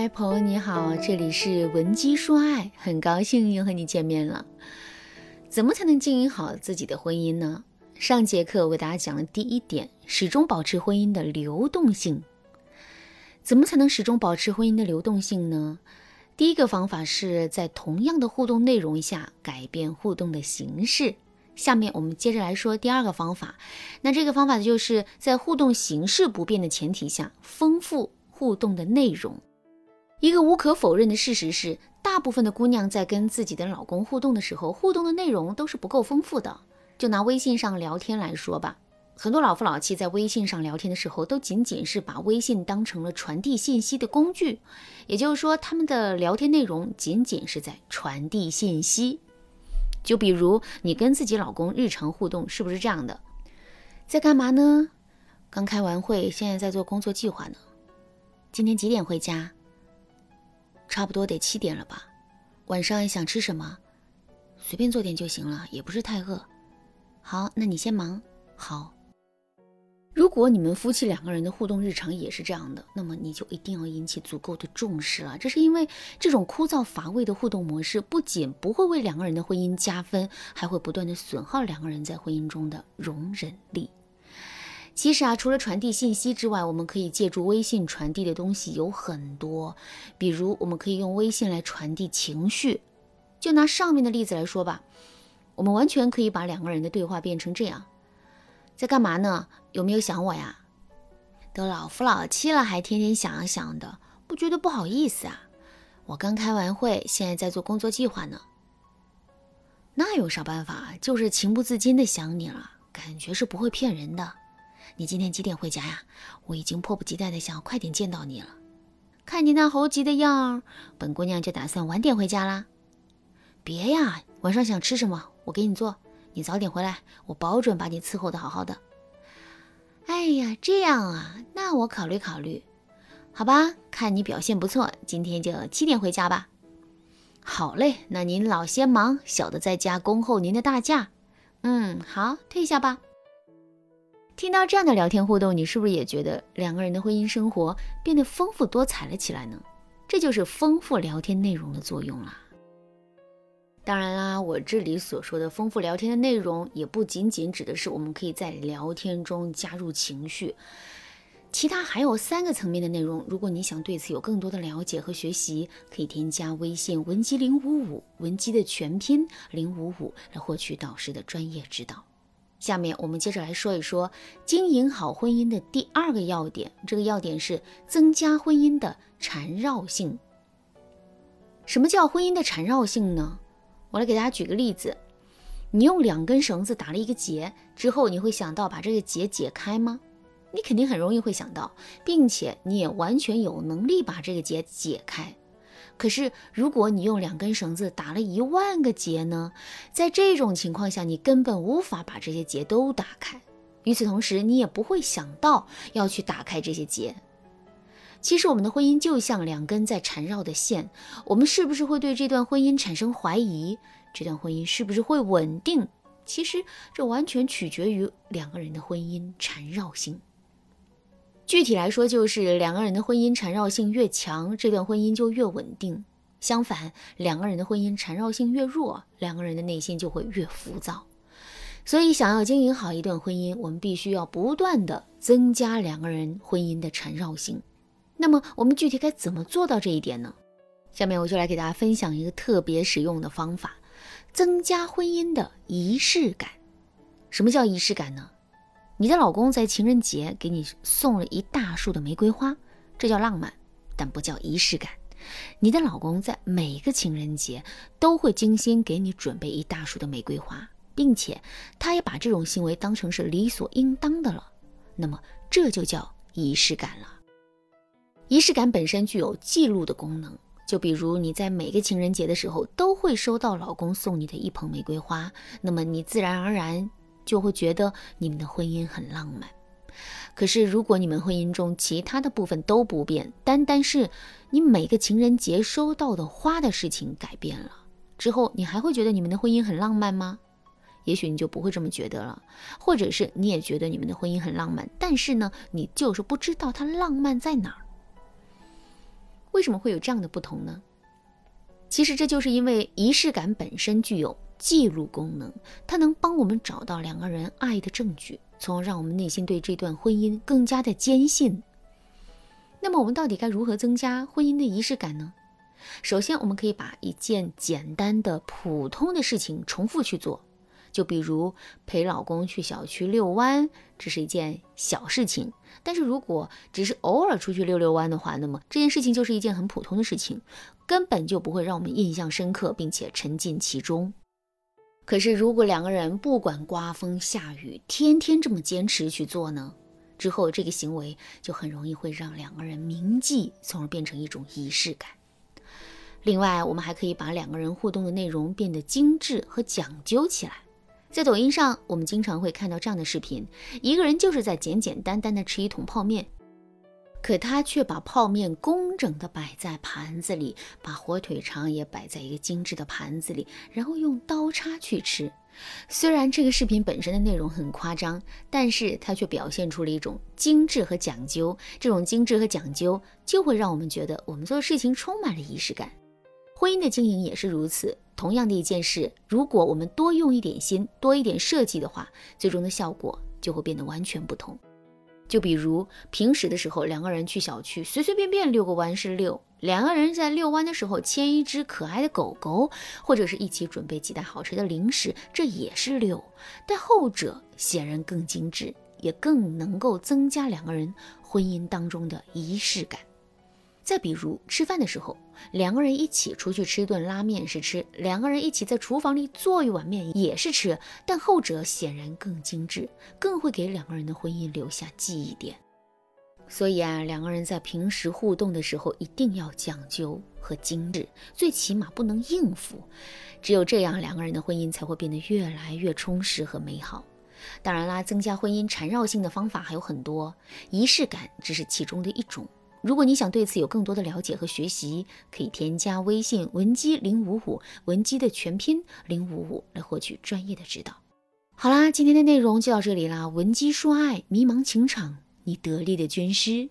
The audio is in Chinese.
嗨，朋友你好，这里是文姬说爱，很高兴又和你见面了。怎么才能经营好自己的婚姻呢？上节课我给大家讲了第一点，始终保持婚姻的流动性。怎么才能始终保持婚姻的流动性呢？第一个方法是在同样的互动内容下改变互动的形式。下面我们接着来说第二个方法，那这个方法就是在互动形式不变的前提下，丰富互动的内容。一个无可否认的事实是，大部分的姑娘在跟自己的老公互动的时候，互动的内容都是不够丰富的。就拿微信上聊天来说吧，很多老夫老妻在微信上聊天的时候，都仅仅是把微信当成了传递信息的工具，也就是说，他们的聊天内容仅仅是在传递信息。就比如你跟自己老公日常互动是不是这样的？在干嘛呢？刚开完会，现在在做工作计划呢。今天几点回家？差不多得七点了吧。晚上想吃什么？随便做点就行了，也不是太饿。好，那你先忙。好。如果你们夫妻两个人的互动日常也是这样的，那么你就一定要引起足够的重视了。这是因为这种枯燥乏味的互动模式，不仅不会为两个人的婚姻加分，还会不断的损耗两个人在婚姻中的容忍力。其实啊，除了传递信息之外，我们可以借助微信传递的东西有很多，比如我们可以用微信来传递情绪。就拿上面的例子来说吧，我们完全可以把两个人的对话变成这样。在干嘛呢？有没有想我呀？都老夫老妻了，还天天想想的，不觉得不好意思啊？我刚开完会，现在在做工作计划呢。那有啥办法？就是情不自禁的想你了，感觉是不会骗人的。你今天几点回家呀？我已经迫不及待的想要快点见到你了。看你那猴急的样儿，本姑娘就打算晚点回家啦。别呀，晚上想吃什么，我给你做。你早点回来，我保准把你伺候的好好的。哎呀，这样啊，那我考虑考虑，好吧？看你表现不错，今天就七点回家吧。好嘞，那您老先忙，小的在家恭候您的大驾。嗯，好，退下吧。听到这样的聊天互动，你是不是也觉得两个人的婚姻生活变得丰富多彩了起来呢？这就是丰富聊天内容的作用了。当然啦，我这里所说的丰富聊天的内容，也不仅仅指的是我们可以在聊天中加入情绪，其他还有三个层面的内容。如果你想对此有更多的了解和学习，可以添加微信文姬零五五，文姬的全拼零五五，来获取导师的专业指导。下面我们接着来说一说经营好婚姻的第二个要点，这个要点是增加婚姻的缠绕性。什么叫婚姻的缠绕性呢？我来给大家举个例子，你用两根绳子打了一个结之后，你会想到把这个结解开吗？你肯定很容易会想到，并且你也完全有能力把这个结解开。可是如果你用两根绳子打了一万个结呢？在这种情况下，你根本无法把这些结都打开。与此同时，你也不会想到要去打开这些结。其实我们的婚姻就像两根在缠绕的线，我们是不是会对这段婚姻产生怀疑？这段婚姻是不是会稳定？其实这完全取决于两个人的婚姻缠绕性。具体来说，就是两个人的婚姻缠绕性越强，这段婚姻就越稳定；相反，两个人的婚姻缠绕性越弱，两个人的内心就会越浮躁。所以，想要经营好一段婚姻，我们必须要不断的增加两个人婚姻的缠绕性。那么我们具体该怎么做到这一点呢？下面我就来给大家分享一个特别实用的方法，增加婚姻的仪式感。什么叫仪式感呢？你的老公在情人节给你送了一大束的玫瑰花，这叫浪漫，但不叫仪式感。你的老公在每个情人节都会精心给你准备一大束的玫瑰花，并且他也把这种行为当成是理所应当的了。那么这就叫仪式感了。仪式感本身具有记录的功能，就比如你在每个情人节的时候都会收到老公送你的一捧玫瑰花，那么你自然而然就会觉得你们的婚姻很浪漫。可是如果你们婚姻中其他的部分都不变，单单是你每个情人节收到的花的事情改变了之后，你还会觉得你们的婚姻很浪漫吗？也许你就不会这么觉得了，或者是你也觉得你们的婚姻很浪漫，但是呢，你就是不知道它浪漫在哪儿。为什么会有这样的不同呢？其实这就是因为仪式感本身具有记录功能，它能帮我们找到两个人爱的证据，从而让我们内心对这段婚姻更加的坚信。那么我们到底该如何增加婚姻的仪式感呢？首先，我们可以把一件简单的、普通的事情重复去做。就比如陪老公去小区遛弯，这是一件小事情。但是如果只是偶尔出去遛遛弯的话，那么这件事情就是一件很普通的事情，根本就不会让我们印象深刻，并且沉浸其中。可是如果两个人不管刮风下雨，天天这么坚持去做呢？之后这个行为就很容易会让两个人铭记，从而变成一种仪式感。另外，我们还可以把两个人互动的内容变得精致和讲究起来。在抖音上，我们经常会看到这样的视频：一个人就是在简简单单的吃一桶泡面，可他却把泡面工整的摆在盘子里，把火腿肠也摆在一个精致的盘子里，然后用刀叉去吃。虽然这个视频本身的内容很夸张，但是它却表现出了一种精致和讲究。这种精致和讲究，就会让我们觉得我们做事情充满了仪式感。婚姻的经营也是如此。同样的一件事，如果我们多用一点心，多一点设计的话，最终的效果就会变得完全不同。就比如平时的时候，两个人去小区随随便便遛个弯是遛；两个人在遛弯的时候牵一只可爱的狗狗，或者是一起准备几袋好吃的零食，这也是遛。但后者显然更精致，也更能够增加两个人婚姻当中的仪式感。再比如吃饭的时候，两个人一起出去吃顿拉面是吃，两个人一起在厨房里做一碗面也是吃，但后者显然更精致，更会给两个人的婚姻留下记忆点。所以啊，两个人在平时互动的时候一定要讲究和精致，最起码不能应付。只有这样，两个人的婚姻才会变得越来越充实和美好。当然啦，增加婚姻缠绕性的方法还有很多，仪式感只是其中的一种。如果你想对此有更多的了解和学习，可以添加微信文姬零五五，文姬的全拼零五五来获取专业的指导。好啦，今天的内容就到这里啦。文姬说爱，迷茫情场，你得力的军师。